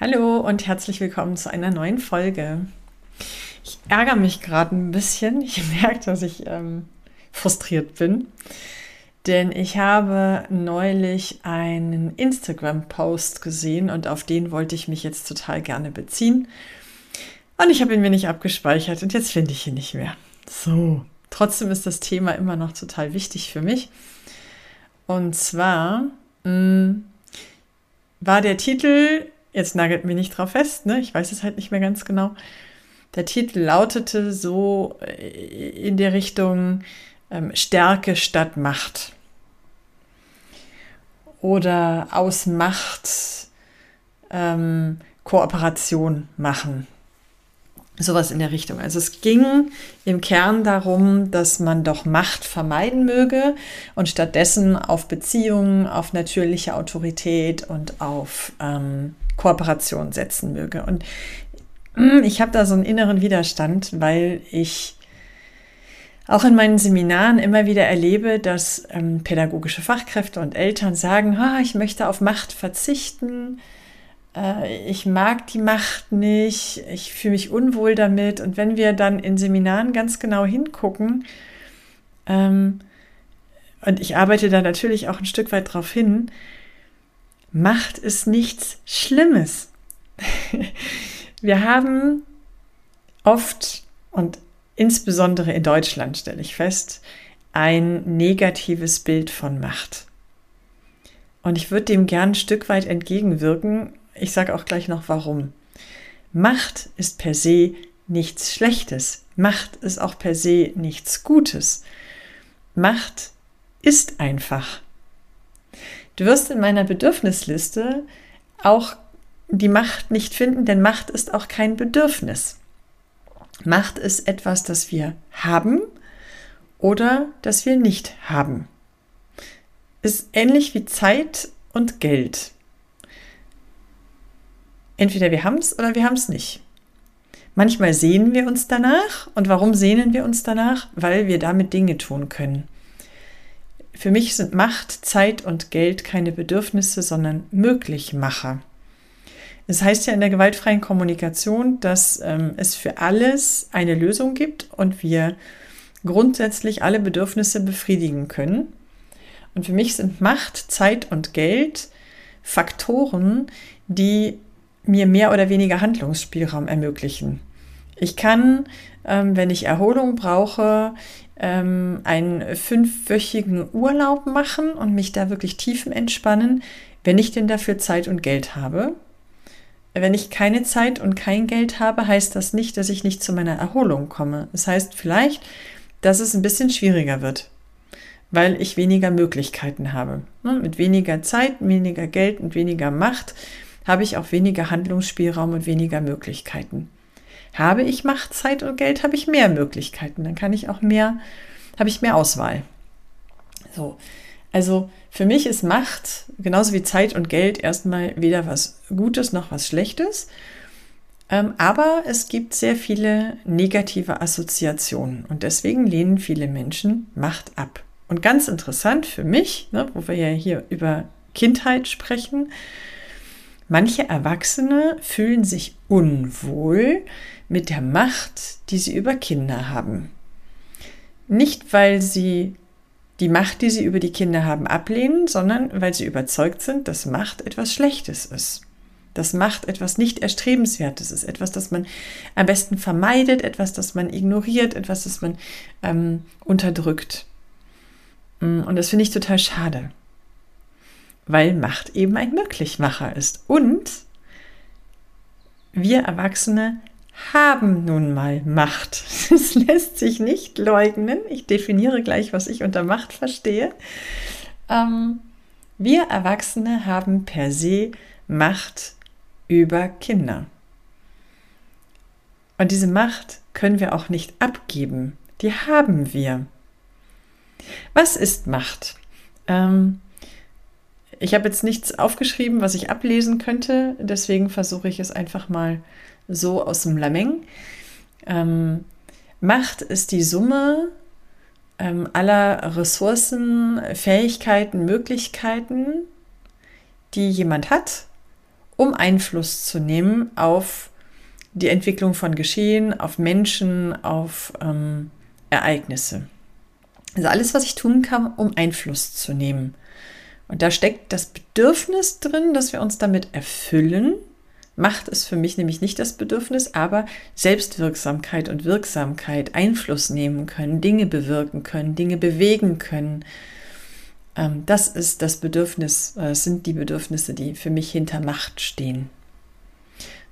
Hallo und herzlich willkommen zu einer neuen Folge. Ich ärgere mich gerade ein bisschen. Ich merke, dass ich ähm, frustriert bin, denn ich habe neulich einen Instagram-Post gesehen und auf den wollte ich mich jetzt total gerne beziehen. Und ich habe ihn mir nicht abgespeichert und jetzt finde ich ihn nicht mehr. So, trotzdem ist das Thema immer noch total wichtig für mich. Und zwar mh, mm, war der Titel Jetzt nagelt mich nicht drauf fest, ne? ich weiß es halt nicht mehr ganz genau. Der Titel lautete so äh, in der Richtung ähm, Stärke statt Macht. Oder aus Macht ähm, Kooperation machen. Sowas in der Richtung. Also es ging im Kern darum, dass man doch Macht vermeiden möge und stattdessen auf Beziehungen, auf natürliche Autorität und auf ähm, Kooperation setzen möge. Und mm, ich habe da so einen inneren Widerstand, weil ich auch in meinen Seminaren immer wieder erlebe, dass ähm, pädagogische Fachkräfte und Eltern sagen, ah, ich möchte auf Macht verzichten, äh, ich mag die Macht nicht, ich fühle mich unwohl damit. Und wenn wir dann in Seminaren ganz genau hingucken, ähm, und ich arbeite da natürlich auch ein Stück weit drauf hin, Macht ist nichts Schlimmes. Wir haben oft und insbesondere in Deutschland, stelle ich fest, ein negatives Bild von Macht. Und ich würde dem gern ein Stück weit entgegenwirken. Ich sage auch gleich noch warum. Macht ist per se nichts Schlechtes. Macht ist auch per se nichts Gutes. Macht ist einfach. Du wirst in meiner Bedürfnisliste auch die Macht nicht finden, denn Macht ist auch kein Bedürfnis. Macht ist etwas, das wir haben oder das wir nicht haben. Ist ähnlich wie Zeit und Geld. Entweder wir haben es oder wir haben es nicht. Manchmal sehnen wir uns danach. Und warum sehnen wir uns danach? Weil wir damit Dinge tun können. Für mich sind Macht, Zeit und Geld keine Bedürfnisse, sondern Möglichmacher. Es heißt ja in der gewaltfreien Kommunikation, dass ähm, es für alles eine Lösung gibt und wir grundsätzlich alle Bedürfnisse befriedigen können. Und für mich sind Macht, Zeit und Geld Faktoren, die mir mehr oder weniger Handlungsspielraum ermöglichen. Ich kann, ähm, wenn ich Erholung brauche, ähm, einen fünfwöchigen Urlaub machen und mich da wirklich tiefen entspannen, wenn ich denn dafür Zeit und Geld habe. Wenn ich keine Zeit und kein Geld habe, heißt das nicht, dass ich nicht zu meiner Erholung komme. Das heißt vielleicht, dass es ein bisschen schwieriger wird, weil ich weniger Möglichkeiten habe. Ne, mit weniger Zeit, weniger Geld und weniger Macht habe ich auch weniger Handlungsspielraum und weniger Möglichkeiten. Habe ich Macht, Zeit und Geld, habe ich mehr Möglichkeiten. Dann kann ich auch mehr, habe ich mehr Auswahl. So. Also für mich ist Macht genauso wie Zeit und Geld erstmal weder was Gutes noch was Schlechtes. Ähm, aber es gibt sehr viele negative Assoziationen und deswegen lehnen viele Menschen Macht ab. Und ganz interessant für mich, ne, wo wir ja hier über Kindheit sprechen, manche Erwachsene fühlen sich unwohl, mit der Macht, die sie über Kinder haben. Nicht, weil sie die Macht, die sie über die Kinder haben, ablehnen, sondern weil sie überzeugt sind, dass Macht etwas Schlechtes ist. Dass Macht etwas nicht Erstrebenswertes ist, etwas, das man am besten vermeidet, etwas, das man ignoriert, etwas, das man ähm, unterdrückt. Mm, und das finde ich total schade, weil Macht eben ein Möglichmacher ist. Und wir Erwachsene haben nun mal Macht. Das lässt sich nicht leugnen. Ich definiere gleich, was ich unter Macht verstehe. Ähm, Wir Erwachsene haben per se Macht über Kinder. Und diese Macht können wir auch nicht abgeben. Die haben wir. Was ist Macht? Ähm, ich habe jetzt nichts aufgeschrieben, was ich ablesen könnte, deswegen versuche ich es einfach mal so aus dem Lameng. Ähm, Macht ist die Summe ähm, aller Ressourcen, Fähigkeiten, Möglichkeiten, die jemand hat, um Einfluss zu nehmen auf die Entwicklung von Geschehen, auf Menschen, auf ähm, Ereignisse. Also alles, was ich tun kann, um Einfluss zu nehmen. Und da steckt das Bedürfnis drin, dass wir uns damit erfüllen. Macht es für mich nämlich nicht das Bedürfnis, aber Selbstwirksamkeit und Wirksamkeit, Einfluss nehmen können, Dinge bewirken können, Dinge bewegen können. Ähm, das ist das Bedürfnis, äh, sind die Bedürfnisse, die für mich hinter Macht stehen.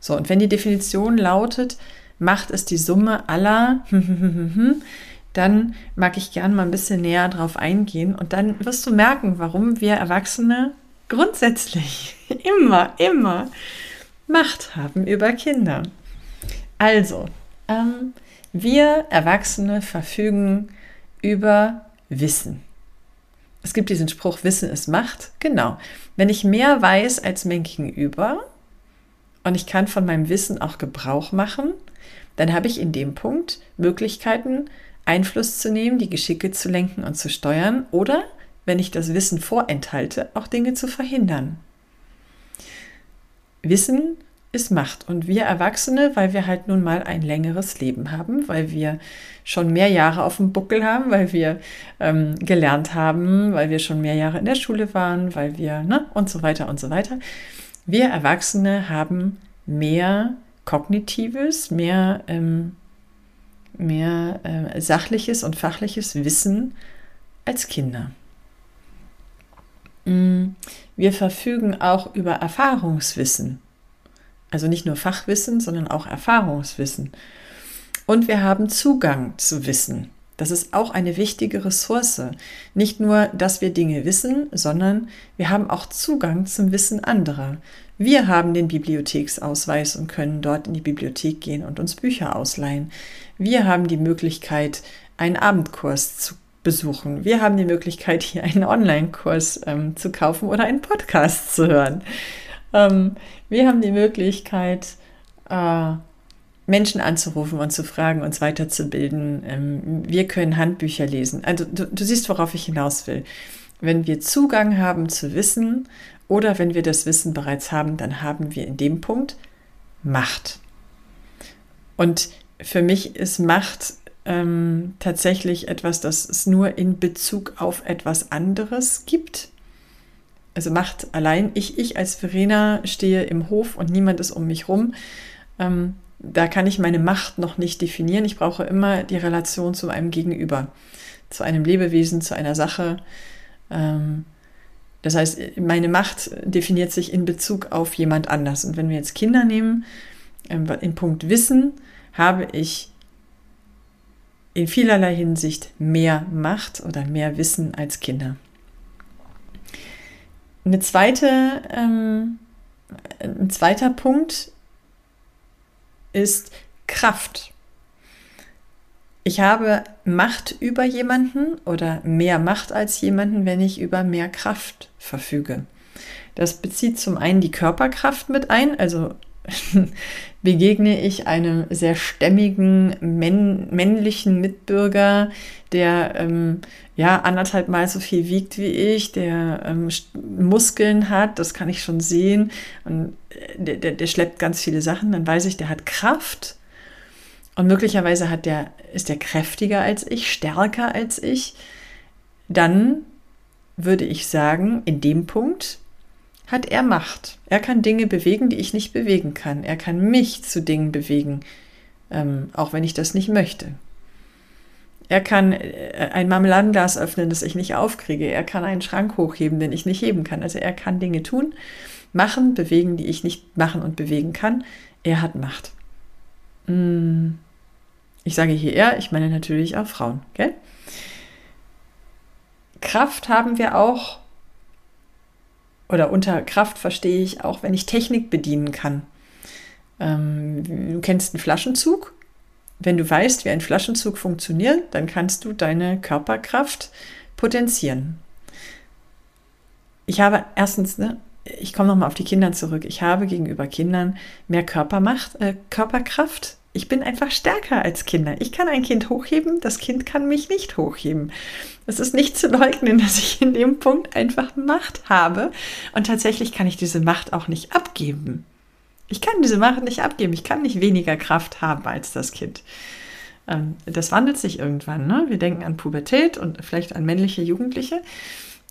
So, und wenn die Definition lautet, Macht ist die Summe aller dann mag ich gern mal ein bisschen näher drauf eingehen und dann wirst du merken, warum wir Erwachsene grundsätzlich immer, immer Macht haben über Kinder. Also, ähm, wir Erwachsene verfügen über Wissen. Es gibt diesen Spruch, Wissen ist Macht. Genau. Wenn ich mehr weiß als mein Gegenüber und ich kann von meinem Wissen auch Gebrauch machen, dann habe ich in dem Punkt Möglichkeiten, Einfluss zu nehmen, die Geschicke zu lenken und zu steuern oder, wenn ich das Wissen vorenthalte, auch Dinge zu verhindern. Wissen ist Macht und wir Erwachsene, weil wir halt nun mal ein längeres Leben haben, weil wir schon mehr Jahre auf dem Buckel haben, weil wir ähm, gelernt haben, weil wir schon mehr Jahre in der Schule waren, weil wir, ne, und so weiter und so weiter. Wir Erwachsene haben mehr kognitives, mehr ähm, mehr äh, sachliches und fachliches Wissen als Kinder. Mm, wir verfügen auch über Erfahrungswissen. Also nicht nur Fachwissen, sondern auch Erfahrungswissen. Und wir haben Zugang zu Wissen. Das ist auch eine wichtige Ressource. Nicht nur, dass wir Dinge wissen, sondern wir haben auch Zugang zum Wissen anderer. Wir haben den Bibliotheksausweis und können dort in die Bibliothek gehen und uns Bücher ausleihen. Wir haben die Möglichkeit, einen Abendkurs zu besuchen. Wir haben die Möglichkeit, hier einen Online-Kurs ähm, zu kaufen oder einen Podcast zu hören. Ähm, wir haben die Möglichkeit, äh, Menschen anzurufen und zu fragen, uns weiterzubilden. Ähm, wir können Handbücher lesen. Also du, du siehst, worauf ich hinaus will. Wenn wir Zugang haben zu Wissen oder wenn wir das Wissen bereits haben, dann haben wir in dem Punkt Macht. Und für mich ist Macht ähm, tatsächlich etwas, das es nur in Bezug auf etwas anderes gibt. Also Macht allein. Ich, ich als Verena stehe im Hof und niemand ist um mich rum. Ähm, da kann ich meine Macht noch nicht definieren. Ich brauche immer die Relation zu einem Gegenüber, zu einem Lebewesen, zu einer Sache. Ähm, das heißt, meine Macht definiert sich in Bezug auf jemand anders. Und wenn wir jetzt Kinder nehmen, ähm, in Punkt Wissen, habe ich in vielerlei Hinsicht mehr Macht oder mehr Wissen als Kinder. Eine zweite, ähm, ein zweiter Punkt ist Kraft. Ich habe Macht über jemanden oder mehr Macht als jemanden, wenn ich über mehr Kraft verfüge. Das bezieht zum einen die Körperkraft mit ein, also begegne ich einem sehr stämmigen männ männlichen Mitbürger, der ähm, ja anderthalb Mal so viel wiegt wie ich, der ähm, Muskeln hat, das kann ich schon sehen, und äh, der, der, der schleppt ganz viele Sachen, dann weiß ich, der hat Kraft. Und möglicherweise hat der, ist der kräftiger als ich, stärker als ich, dann würde ich sagen, in dem Punkt hat er Macht. Er kann Dinge bewegen, die ich nicht bewegen kann. Er kann mich zu Dingen bewegen, ähm, auch wenn ich das nicht möchte. Er kann äh, ein Marmeladenglas öffnen, das ich nicht aufkriege. Er kann einen Schrank hochheben, den ich nicht heben kann. Also er kann Dinge tun, machen, bewegen, die ich nicht machen und bewegen kann. Er hat Macht. Mm. Ich sage hier er, ich meine natürlich auch Frauen. Gell? Kraft haben wir auch oder unter Kraft verstehe ich auch, wenn ich Technik bedienen kann. Ähm, du kennst einen Flaschenzug. Wenn du weißt, wie ein Flaschenzug funktioniert, dann kannst du deine Körperkraft potenzieren. Ich habe erstens, ne, ich komme nochmal auf die Kinder zurück. Ich habe gegenüber Kindern mehr Körpermacht, äh, Körperkraft. Ich bin einfach stärker als Kinder. Ich kann ein Kind hochheben, das Kind kann mich nicht hochheben. Es ist nicht zu leugnen, dass ich in dem Punkt einfach Macht habe. Und tatsächlich kann ich diese Macht auch nicht abgeben. Ich kann diese Macht nicht abgeben. Ich kann nicht weniger Kraft haben als das Kind. Ähm, das wandelt sich irgendwann. Ne? Wir denken an Pubertät und vielleicht an männliche Jugendliche.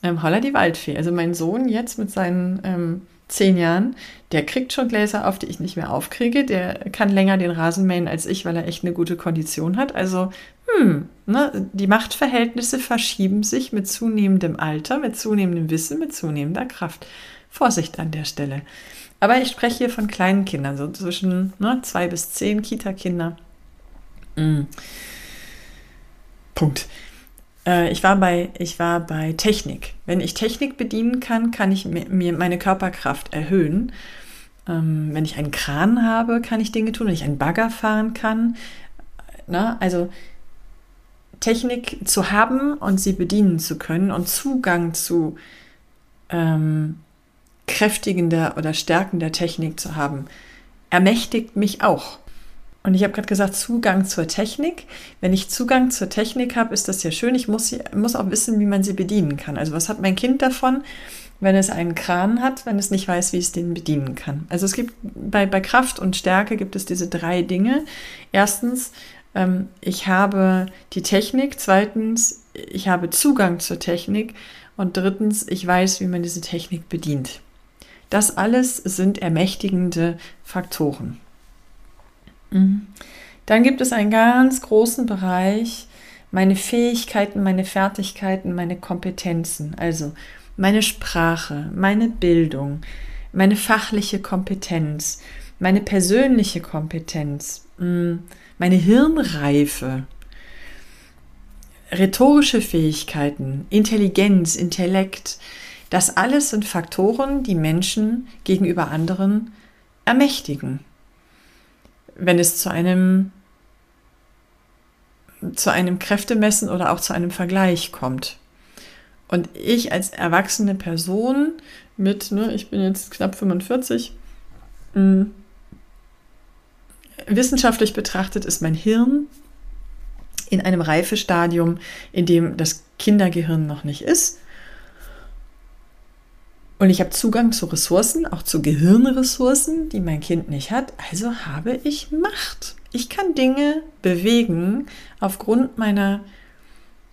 Ähm, holla die Waldfee. Also mein Sohn jetzt mit seinen ähm, zehn Jahren, der kriegt schon Gläser auf, die ich nicht mehr aufkriege. Der kann länger den Rasen mähen als ich, weil er echt eine gute Kondition hat. Also, hm, ne, die Machtverhältnisse verschieben sich mit zunehmendem Alter, mit zunehmendem Wissen, mit zunehmender Kraft. Vorsicht an der Stelle. Aber ich spreche hier von kleinen Kindern, so zwischen ne, zwei bis zehn Kita-Kinder. Mhm. Punkt. Äh, ich war, bei, ich war bei Technik. Wenn ich Technik bedienen kann, kann ich mir meine Körperkraft erhöhen. Ähm, wenn ich einen Kran habe, kann ich Dinge tun. Wenn ich einen Bagger fahren kann. Na, also Technik zu haben und sie bedienen zu können und Zugang zu ähm, kräftigender oder stärkender Technik zu haben, ermächtigt mich auch. Und ich habe gerade gesagt, Zugang zur Technik. Wenn ich Zugang zur Technik habe, ist das ja schön. Ich muss, muss auch wissen, wie man sie bedienen kann. Also was hat mein Kind davon, wenn es einen Kran hat, wenn es nicht weiß, wie es den bedienen kann? Also es gibt bei, bei Kraft und Stärke gibt es diese drei Dinge. Erstens, ähm, ich habe die Technik. Zweitens, ich habe Zugang zur Technik. Und drittens, ich weiß, wie man diese Technik bedient. Das alles sind ermächtigende Faktoren. Mhm. Dann gibt es einen ganz großen Bereich, meine Fähigkeiten, meine Fertigkeiten, meine Kompetenzen, also meine Sprache, meine Bildung, meine fachliche Kompetenz, meine persönliche Kompetenz, mm, meine Hirnreife, rhetorische Fähigkeiten, Intelligenz, Intellekt, das alles sind Faktoren, die Menschen gegenüber anderen ermächtigen wenn es zu einem zu einem Kräftemessen oder auch zu einem Vergleich kommt. Und ich als erwachsene Person mit, ne, ich bin jetzt knapp 45, mh, mm, wissenschaftlich betrachtet ist mein Hirn in einem Reifestadium, in dem das Kindergehirn noch nicht ist. Und ich habe Zugang zu Ressourcen, auch zu Gehirnressourcen, die mein Kind nicht hat. Also habe ich Macht. Ich kann Dinge bewegen aufgrund meiner,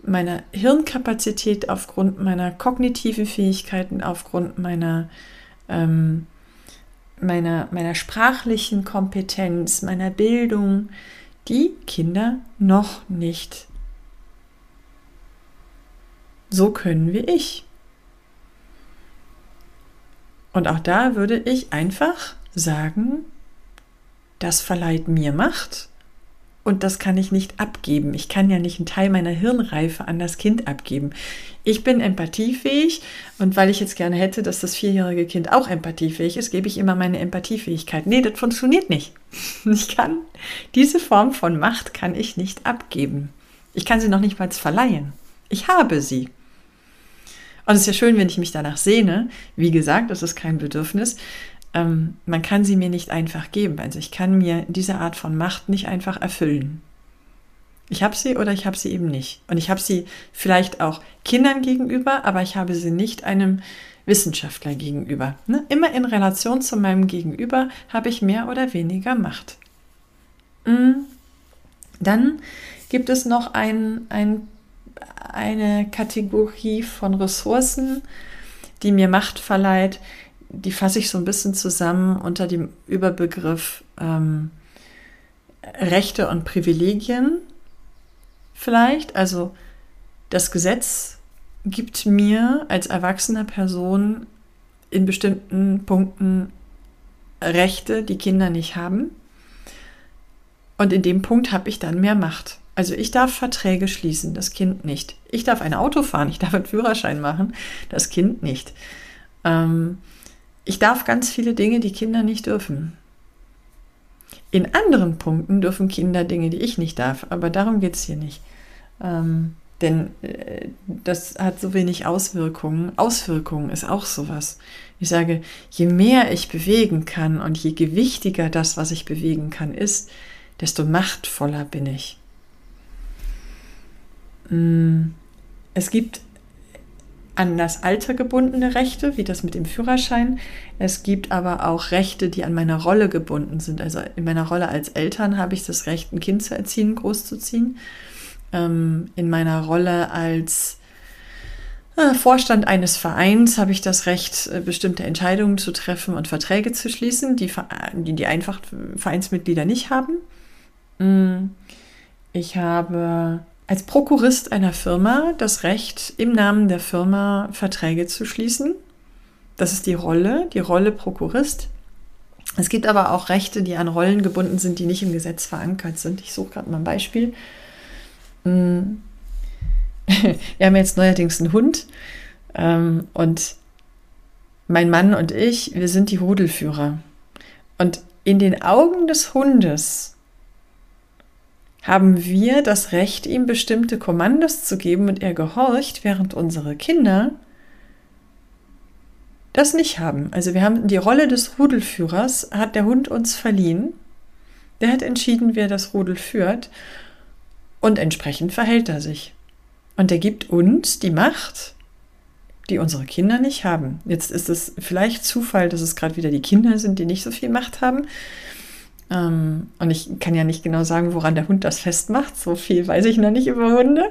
meiner Hirnkapazität, aufgrund meiner kognitiven Fähigkeiten, aufgrund meiner, ähm, meiner, meiner sprachlichen Kompetenz, meiner Bildung, die Kinder noch nicht so können wie ich. Und auch da würde ich einfach sagen, das verleiht mir Macht und das kann ich nicht abgeben. Ich kann ja nicht einen Teil meiner Hirnreife an das Kind abgeben. Ich bin empathiefähig und weil ich jetzt gerne hätte, dass das vierjährige Kind auch empathiefähig ist, gebe ich immer meine Empathiefähigkeit. Nee, das funktioniert nicht. Ich kann diese Form von Macht kann ich nicht abgeben. Ich kann sie noch nicht mal verleihen. Ich habe sie. Und es ist ja schön, wenn ich mich danach sehne. Wie gesagt, das ist kein Bedürfnis. Ähm, man kann sie mir nicht einfach geben. Also ich kann mir diese Art von Macht nicht einfach erfüllen. Ich habe sie oder ich habe sie eben nicht. Und ich habe sie vielleicht auch Kindern gegenüber, aber ich habe sie nicht einem Wissenschaftler gegenüber. Ne? Immer in Relation zu meinem Gegenüber habe ich mehr oder weniger Macht. Mm. Dann gibt es noch ein, ein eine Kategorie von Ressourcen, die mir Macht verleiht. Die fasse ich so ein bisschen zusammen unter dem Überbegriff ähm, Rechte und Privilegien vielleicht. Also das Gesetz gibt mir als erwachsene Person in bestimmten Punkten Rechte, die Kinder nicht haben. Und in dem Punkt habe ich dann mehr Macht. Also ich darf Verträge schließen, das Kind nicht. Ich darf ein Auto fahren, ich darf einen Führerschein machen, das Kind nicht. Ähm, ich darf ganz viele Dinge, die Kinder nicht dürfen. In anderen Punkten dürfen Kinder Dinge, die ich nicht darf, aber darum geht es hier nicht. Ähm, denn äh, das hat so wenig Auswirkungen. Auswirkungen ist auch sowas. Ich sage, je mehr ich bewegen kann und je gewichtiger das, was ich bewegen kann, ist, desto machtvoller bin ich. Mm, es gibt an das Alter gebundene Rechte, wie das mit dem Führerschein. Es gibt aber auch Rechte, die an meiner Rolle gebunden sind. Also in meiner Rolle als Eltern habe ich das Recht, ein Kind zu erziehen, großzuziehen. Ähm, in meiner Rolle als äh, Vorstand eines Vereins habe ich das Recht, äh, bestimmte Entscheidungen zu treffen und Verträge zu schließen, die die, die einfach Vereinsmitglieder nicht haben. Mm, ich habe als Prokurist einer Firma das Recht, im Namen der Firma Verträge zu schließen. Das ist die Rolle, die Rolle Prokurist. Es gibt aber auch Rechte, die an Rollen gebunden sind, die nicht im Gesetz verankert sind. Ich suche gerade mal ein Beispiel. Mm. Wir haben jetzt neuerdings einen Hund ähm, und mein Mann und ich, wir sind die Rudelführer. Und in den Augen des Hundes haben wir das Recht, ihm bestimmte Kommandos zu geben und er gehorcht, während unsere Kinder das nicht haben. Also wir haben die Rolle des Rudelführers, hat der Hund uns verliehen. Der hat entschieden, wer das Rudel führt und entsprechend verhält er sich. Und er gibt uns die Macht, die unsere Kinder nicht haben. Jetzt ist es vielleicht Zufall, dass es gerade wieder die Kinder sind, die nicht so viel Macht haben. Ähm, und ich kann ja nicht genau sagen, woran der Hund das festmacht. So viel weiß ich noch nicht über Hunde.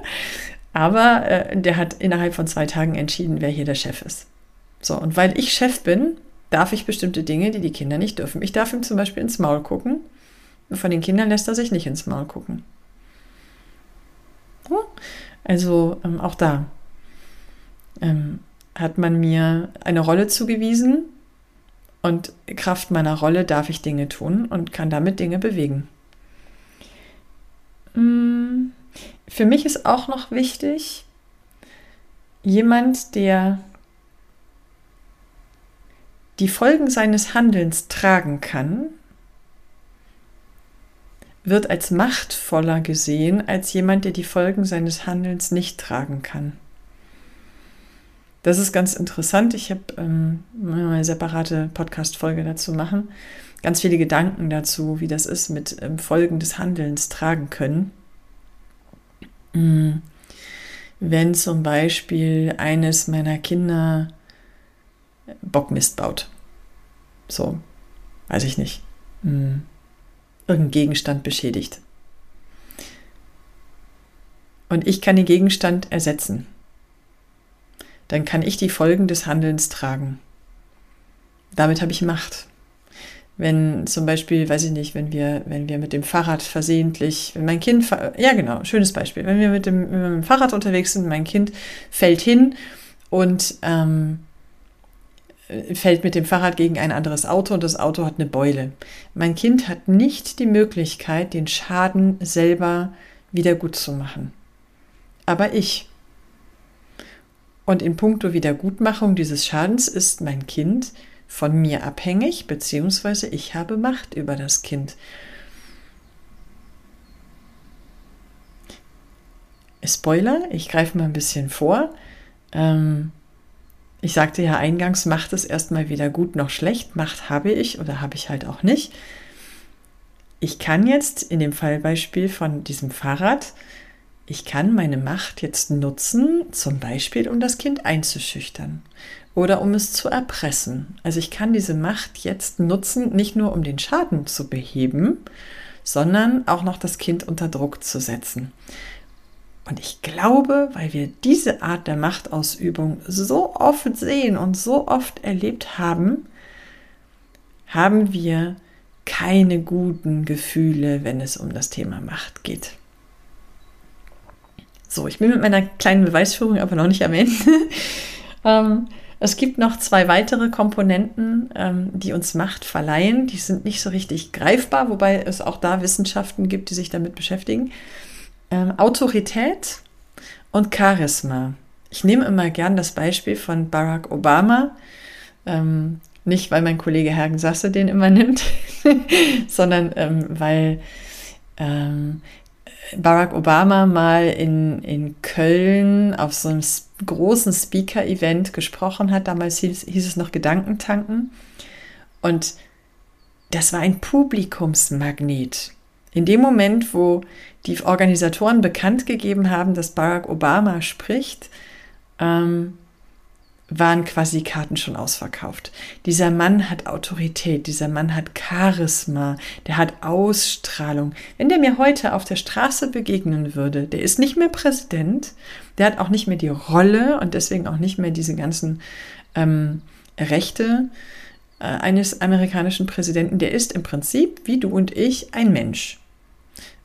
Aber äh, der hat innerhalb von zwei Tagen entschieden, wer hier der Chef ist. So, und weil ich Chef bin, darf ich bestimmte Dinge, die die Kinder nicht dürfen. Ich darf ihm zum Beispiel ins Maul gucken. Und von den Kindern lässt er sich nicht ins Maul gucken. Also ähm, auch da ähm, hat man mir eine Rolle zugewiesen, und Kraft meiner Rolle darf ich Dinge tun und kann damit Dinge bewegen. Mm, für mich ist auch noch wichtig, jemand, der die Folgen seines Handelns tragen kann, wird als machtvoller gesehen als jemand, der die Folgen seines Handelns nicht tragen kann. Das ist ganz interessant. Ich habe ähm, eine separate Podcast-Folge dazu machen. Ganz viele Gedanken dazu, wie das ist mit ähm, Folgen des Handelns tragen können. Mhm. Wenn zum Beispiel eines meiner Kinder Bockmist baut. So, weiß ich nicht. Mhm. Irgendein Gegenstand beschädigt. Und ich kann den Gegenstand ersetzen dann kann ich die Folgen des Handelns tragen. Damit habe ich Macht. Wenn zum Beispiel, weiß ich nicht, wenn wir, wenn wir mit dem Fahrrad versehentlich, wenn mein Kind, ja genau, schönes Beispiel, wenn wir mit dem, mit dem Fahrrad unterwegs sind, mein Kind fällt hin und ähm, fällt mit dem Fahrrad gegen ein anderes Auto und das Auto hat eine Beule. Mein Kind hat nicht die Möglichkeit, den Schaden selber wieder gut zu machen. Aber ich. Und in puncto Wiedergutmachung dieses Schadens ist mein Kind von mir abhängig, beziehungsweise ich habe Macht über das Kind. Spoiler, ich greife mal ein bisschen vor. Ähm, ich sagte ja eingangs, Macht es erstmal weder gut noch schlecht. Macht habe ich oder habe ich halt auch nicht. Ich kann jetzt in dem Fallbeispiel von diesem Fahrrad ich kann meine Macht jetzt nutzen, zum Beispiel um das Kind einzuschüchtern oder um es zu erpressen. Also ich kann diese Macht jetzt nutzen, nicht nur um den Schaden zu beheben, sondern auch noch das Kind unter Druck zu setzen. Und ich glaube, weil wir diese Art der Machtausübung so oft sehen und so oft erlebt haben, haben wir keine guten Gefühle, wenn es um das Thema Macht geht. So, ich bin mit meiner kleinen Beweisführung aber noch nicht am Ende. ähm, es gibt noch zwei weitere Komponenten, ähm, die uns Macht verleihen. Die sind nicht so richtig greifbar, wobei es auch da Wissenschaften gibt, die sich damit beschäftigen. Ähm, Autorität und Charisma. Ich nehme immer gern das Beispiel von Barack Obama. Ähm, nicht, weil mein Kollege Hergen Sasse den immer nimmt, sondern ähm, weil ähm, Barack Obama mal in, in Köln auf so einem großen Speaker-Event gesprochen hat. Damals hieß, hieß es noch Gedankentanken. Und das war ein Publikumsmagnet. In dem Moment, wo die Organisatoren bekannt gegeben haben, dass Barack Obama spricht, ähm, waren quasi Karten schon ausverkauft. Dieser Mann hat Autorität, dieser Mann hat Charisma, der hat Ausstrahlung. Wenn der mir heute auf der Straße begegnen würde, der ist nicht mehr Präsident, der hat auch nicht mehr die Rolle und deswegen auch nicht mehr diese ganzen ähm, Rechte äh, eines amerikanischen Präsidenten, der ist im Prinzip, wie du und ich, ein Mensch.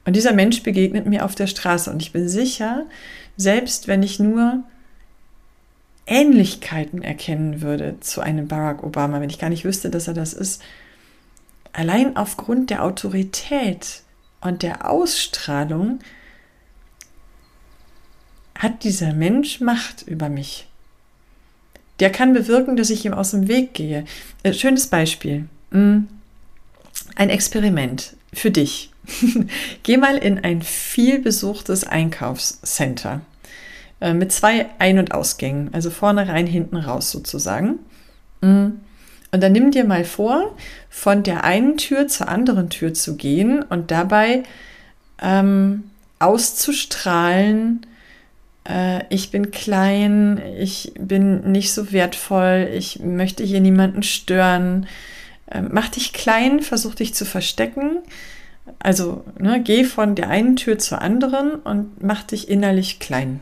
Und dieser Mensch begegnet mir auf der Straße und ich bin sicher, selbst wenn ich nur Ähnlichkeiten erkennen würde zu einem Barack Obama, wenn ich gar nicht wüsste, dass er das ist, allein aufgrund der Autorität und der Ausstrahlung hat dieser Mensch Macht über mich. Der kann bewirken, dass ich ihm aus dem Weg gehe. Äh, schönes Beispiel. Hm. Ein Experiment für dich. Geh mal in ein vielbesuchtes Einkaufscenter äh, mit zwei Ein- und Ausgängen, also vorne rein, hinten raus sozusagen. Mm. Und dann nimm dir mal vor, von der einen Tür zur anderen Tür zu gehen und dabei ähm, auszustrahlen, äh, ich bin klein, ich bin nicht so wertvoll, ich möchte hier niemanden stören. Äh, mach dich klein, versuch dich zu verstecken. Also ne, geh von der einen Tür zur anderen und mach dich innerlich klein.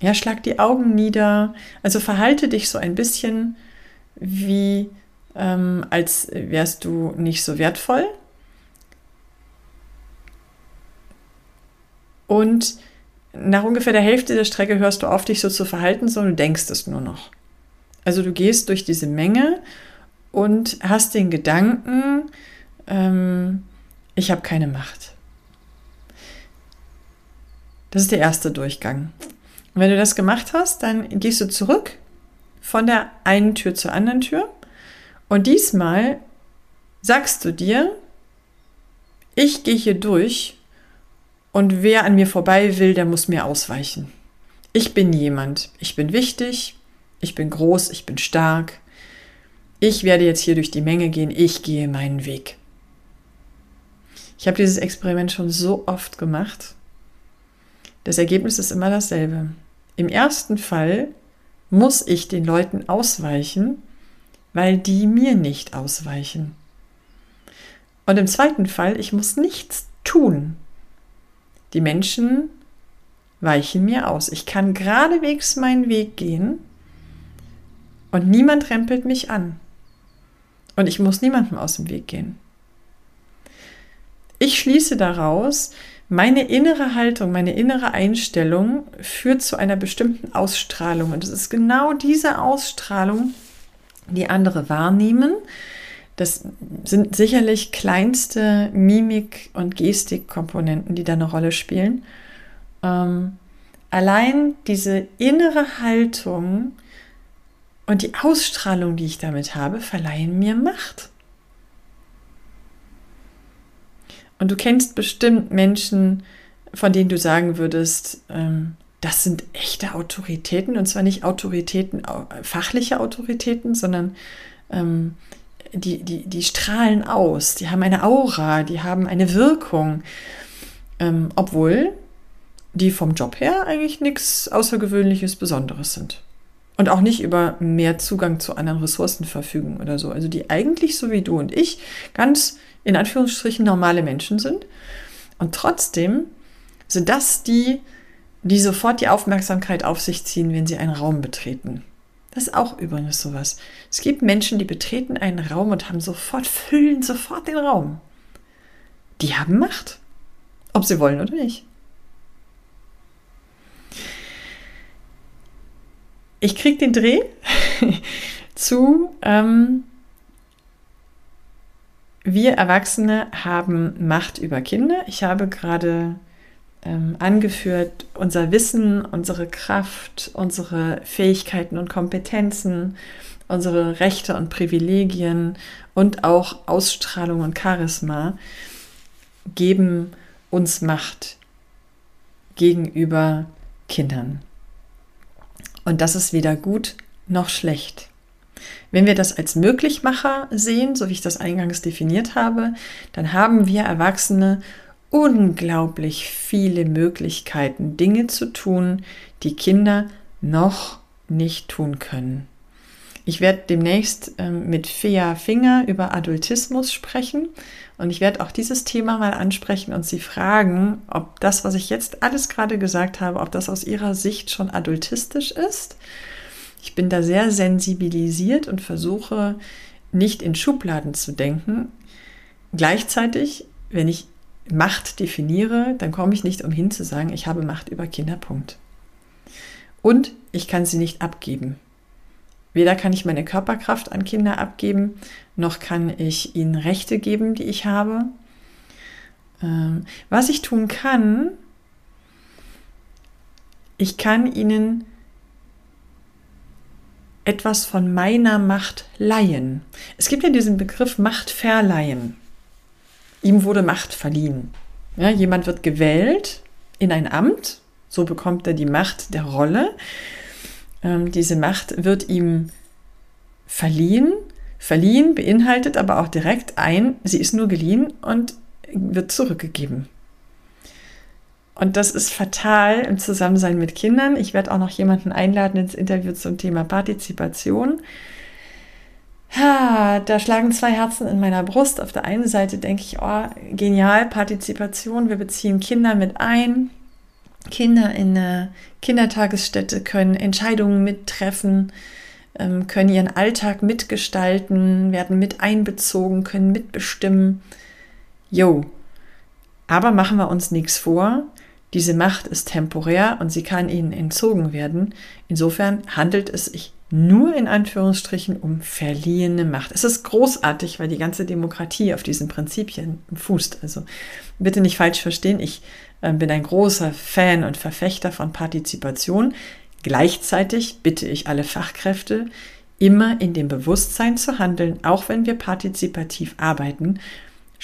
Ja, schlag die Augen nieder. Also verhalte dich so ein bisschen wie ähm, als wärst du nicht so wertvoll. Und nach ungefähr der Hälfte der Strecke hörst du auf, dich so zu verhalten, sondern du denkst es nur noch. Also du gehst durch diese Menge und hast den Gedanken, ähm, ich habe keine Macht. Das ist der erste Durchgang. Wenn du das gemacht hast, dann gehst du zurück von der einen Tür zur anderen Tür und diesmal sagst du dir, ich gehe hier durch und wer an mir vorbei will, der muss mir ausweichen. Ich bin jemand, ich bin wichtig, ich bin groß, ich bin stark. Ich werde jetzt hier durch die Menge gehen, ich gehe meinen Weg. Ich habe dieses Experiment schon so oft gemacht. Das Ergebnis ist immer dasselbe. Im ersten Fall muss ich den Leuten ausweichen, weil die mir nicht ausweichen. Und im zweiten Fall, ich muss nichts tun. Die Menschen weichen mir aus. Ich kann geradewegs meinen Weg gehen und niemand rempelt mich an. Und ich muss niemandem aus dem Weg gehen. Ich schließe daraus, meine innere Haltung, meine innere Einstellung führt zu einer bestimmten Ausstrahlung. Und es ist genau diese Ausstrahlung, die andere wahrnehmen. Das sind sicherlich kleinste Mimik- und Gestikkomponenten, die da eine Rolle spielen. Ähm, allein diese innere Haltung und die Ausstrahlung, die ich damit habe, verleihen mir Macht. Und du kennst bestimmt Menschen, von denen du sagen würdest, ähm, das sind echte Autoritäten und zwar nicht Autoritäten, fachliche Autoritäten, sondern ähm, die, die, die strahlen aus, die haben eine Aura, die haben eine Wirkung, ähm, obwohl die vom Job her eigentlich nichts Außergewöhnliches, Besonderes sind. Und auch nicht über mehr Zugang zu anderen Ressourcen verfügen oder so. Also die eigentlich so wie du und ich ganz in Anführungsstrichen normale Menschen sind. Und trotzdem sind das die, die sofort die Aufmerksamkeit auf sich ziehen, wenn sie einen Raum betreten. Das ist auch übrigens sowas. Es gibt Menschen, die betreten einen Raum und haben sofort, füllen sofort den Raum. Die haben Macht. Ob sie wollen oder nicht. Ich kriege den Dreh zu ähm, wir Erwachsene haben Macht über Kinder. Ich habe gerade ähm, angeführt, unser Wissen, unsere Kraft, unsere Fähigkeiten und Kompetenzen, unsere Rechte und Privilegien und auch Ausstrahlung und Charisma geben uns Macht gegenüber Kindern. Und das ist weder gut noch schlecht. Wenn wir das als Möglichmacher sehen, so wie ich das eingangs definiert habe, dann haben wir Erwachsene unglaublich viele Möglichkeiten, Dinge zu tun, die Kinder noch nicht tun können. Ich werde demnächst ähm, mit Fea Finger über Adultismus sprechen und ich werde auch dieses Thema mal ansprechen und sie fragen, ob das, was ich jetzt alles gerade gesagt habe, ob das aus ihrer Sicht schon adultistisch ist. Ich bin da sehr sensibilisiert und versuche nicht in Schubladen zu denken. Gleichzeitig, wenn ich Macht definiere, dann komme ich nicht umhin zu sagen, ich habe Macht über Kinder. Punkt. Und ich kann sie nicht abgeben. Weder kann ich meine Körperkraft an Kinder abgeben, noch kann ich ihnen Rechte geben, die ich habe. Ähm, was ich tun kann, ich kann ihnen etwas von meiner Macht leihen. Es gibt ja diesen Begriff Macht verleihen. Ihm wurde Macht verliehen. Ja, jemand wird gewählt in ein Amt, so bekommt er die Macht der Rolle. Ähm, diese Macht wird ihm verliehen. Verliehen beinhaltet aber auch direkt ein, sie ist nur geliehen und wird zurückgegeben. Und das ist fatal im Zusammensein mit Kindern. Ich werde auch noch jemanden einladen ins Interview zum Thema Partizipation. Da schlagen zwei Herzen in meiner Brust. Auf der einen Seite denke ich, oh, genial, Partizipation, wir beziehen Kinder mit ein. Kinder in eine Kindertagesstätte können Entscheidungen mittreffen, ähm, können ihren Alltag mitgestalten, werden mit einbezogen, können mitbestimmen. Jo, aber machen wir uns nichts vor. Diese Macht ist temporär und sie kann ihnen entzogen werden. Insofern handelt es sich nur in Anführungsstrichen um verliehene Macht. Es ist großartig, weil die ganze Demokratie auf diesen Prinzipien fußt. Also bitte nicht falsch verstehen, ich äh, bin ein großer Fan und Verfechter von Partizipation. Gleichzeitig bitte ich alle Fachkräfte, immer in dem Bewusstsein zu handeln, auch wenn wir partizipativ arbeiten.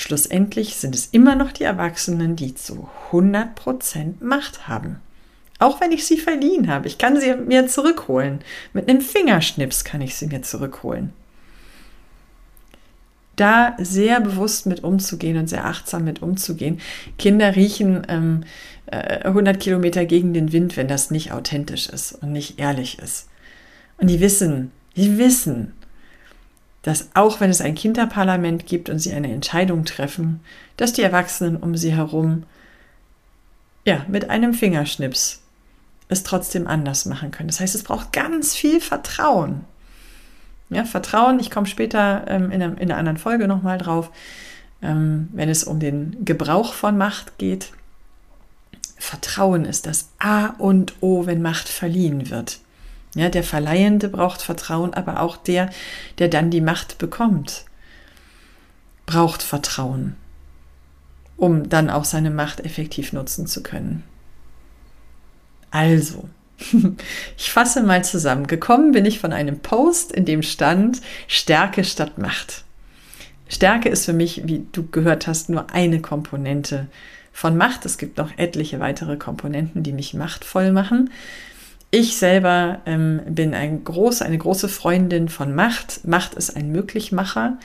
Schlussendlich sind es immer noch die Erwachsenen, die zu 100% Macht haben. Auch wenn ich sie verliehen habe. Ich kann sie mir zurückholen. Mit einem Fingerschnips kann ich sie mir zurückholen. Da sehr bewusst mit umzugehen und sehr achtsam mit umzugehen. Kinder riechen ähm, 100 äh, Kilometer gegen den Wind, wenn das nicht authentisch ist und nicht ehrlich ist. Und die wissen, die wissen, dass auch wenn es ein Kinderparlament gibt und sie eine Entscheidung treffen, dass die Erwachsenen um sie herum ja, mit einem Fingerschnips es trotzdem anders machen können. Das heißt, es braucht ganz viel Vertrauen. Ja, Vertrauen, ich komme später ähm, in, einer, in, einer, anderen Folge nochmal drauf, ähm, wenn es um den Gebrauch von Macht geht. Vertrauen ist das A und O, wenn Macht verliehen wird. Ja, der Verleihende braucht Vertrauen, aber auch der, der dann die Macht bekommt, braucht Vertrauen, um dann auch seine Macht effektiv nutzen zu können. Also, ich fasse mal zusammen. Gekommen bin ich von einem Post, in dem stand Stärke statt Macht. Stärke ist für mich, wie du gehört hast, nur eine Komponente von Macht. Es gibt noch etliche weitere Komponenten, die mich machtvoll machen. Ich selber ähm, bin ein groß, eine große Freundin von Macht. Macht ist ein Möglichmacher.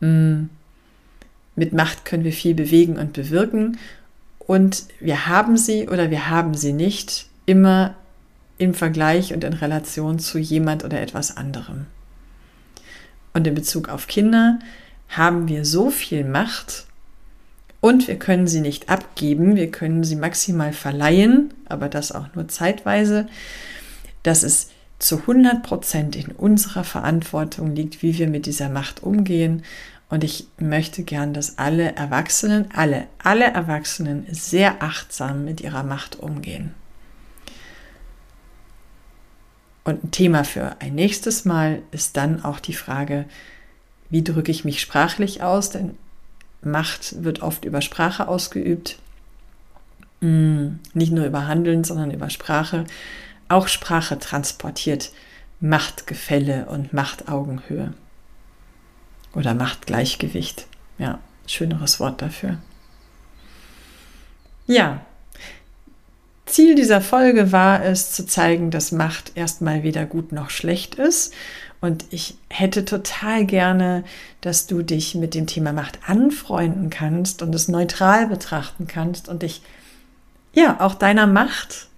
Mm, mit Macht können wir viel bewegen und bewirken. Und wir haben sie oder wir haben sie nicht immer im Vergleich und in Relation zu jemand oder etwas anderem. Und in Bezug auf Kinder haben wir so viel Macht, und wir können sie nicht abgeben, wir können sie maximal verleihen, aber das auch nur zeitweise, dass es zu 100 Prozent in unserer Verantwortung liegt, wie wir mit dieser Macht umgehen. Und ich möchte gern, dass alle Erwachsenen, alle, alle Erwachsenen sehr achtsam mit ihrer Macht umgehen. Und ein Thema für ein nächstes Mal ist dann auch die Frage, wie drücke ich mich sprachlich aus? Denn Macht wird oft über Sprache ausgeübt. Mm, nicht nur über Handeln, sondern über Sprache. Auch Sprache transportiert Machtgefälle und Machtaugenhöhe. Oder Machtgleichgewicht. Ja, schöneres Wort dafür. Ja, Ziel dieser Folge war es, zu zeigen, dass Macht erstmal weder gut noch schlecht ist. Und ich hätte total gerne, dass du dich mit dem Thema Macht anfreunden kannst und es neutral betrachten kannst und dich ja auch deiner Macht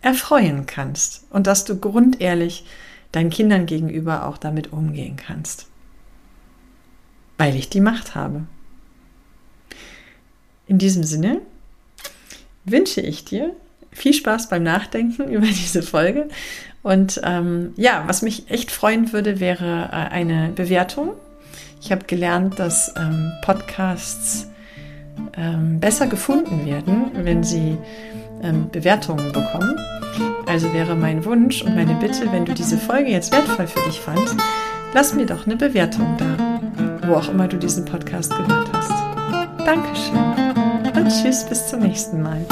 erfreuen kannst und dass du grundehrlich deinen Kindern gegenüber auch damit umgehen kannst. Weil ich die Macht habe. In diesem Sinne wünsche ich dir viel Spaß beim Nachdenken über diese Folge. Und ähm, ja, was mich echt freuen würde, wäre äh, eine Bewertung. Ich habe gelernt, dass ähm, Podcasts ähm, besser gefunden werden, wenn sie ähm, Bewertungen bekommen. Also wäre mein Wunsch und meine Bitte, wenn du diese Folge jetzt wertvoll für dich fandst, lass mir doch eine Bewertung da, wo auch immer du diesen Podcast gehört hast. Dankeschön und tschüss bis zum nächsten Mal.